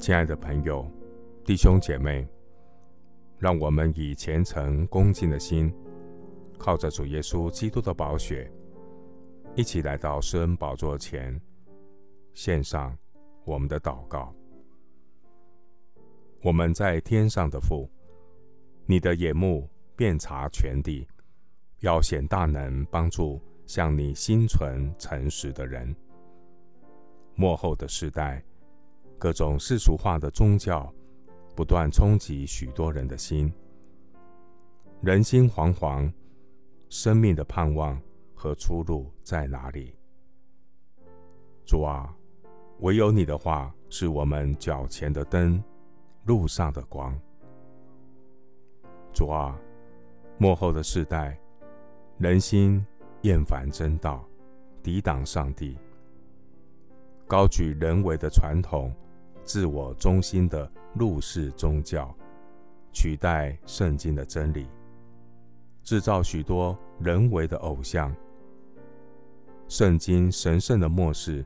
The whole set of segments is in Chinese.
亲爱的朋友、弟兄姐妹，让我们以虔诚恭敬的心，靠着主耶稣基督的宝血，一起来到施恩宝座前，献上我们的祷告。我们在天上的父，你的眼目遍察全地，要显大能，帮助向你心存诚实的人。末后的世代，各种世俗化的宗教不断冲击许多人的心，人心惶惶，生命的盼望和出路在哪里？主啊，唯有你的话是我们脚前的灯，路上的光。主啊，末后的世代，人心厌烦真道，抵挡上帝。高举人为的传统、自我中心的入世宗教，取代圣经的真理，制造许多人为的偶像。圣经神圣的末世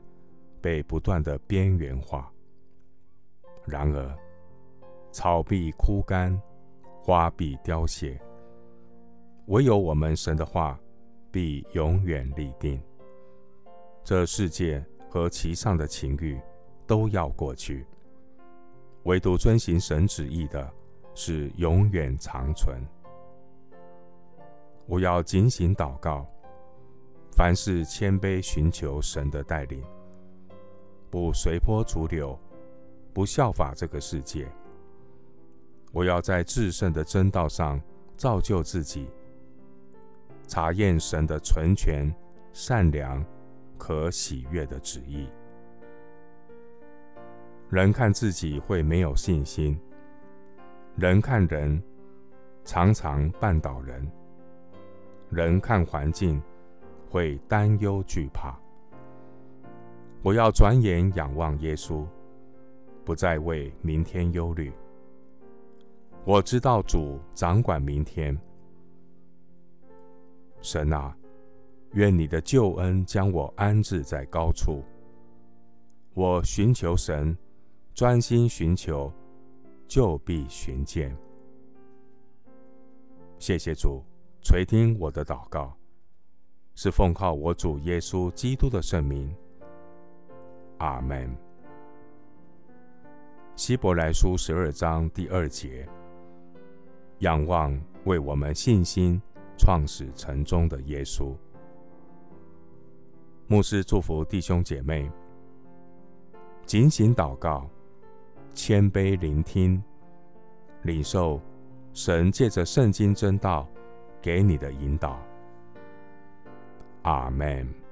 被不断的边缘化。然而，草必枯干，花必凋谢，唯有我们神的话必永远立定。这世界。和其上的情欲都要过去，唯独遵行神旨意的，是永远长存。我要警醒祷告，凡事谦卑寻求神的带领，不随波逐流，不效法这个世界。我要在至圣的真道上造就自己，查验神的纯全、善良。可喜悦的旨意。人看自己会没有信心，人看人常常绊倒人，人看环境会担忧惧怕。我要转眼仰望耶稣，不再为明天忧虑。我知道主掌管明天，神啊。愿你的救恩将我安置在高处。我寻求神，专心寻求，就必寻见。谢谢主垂听我的祷告，是奉靠我主耶稣基督的圣名。阿门。希伯来书十二章第二节：仰望为我们信心创始成终的耶稣。牧师祝福弟兄姐妹，警醒祷告，谦卑聆听，领受神借着圣经真道给你的引导。阿门。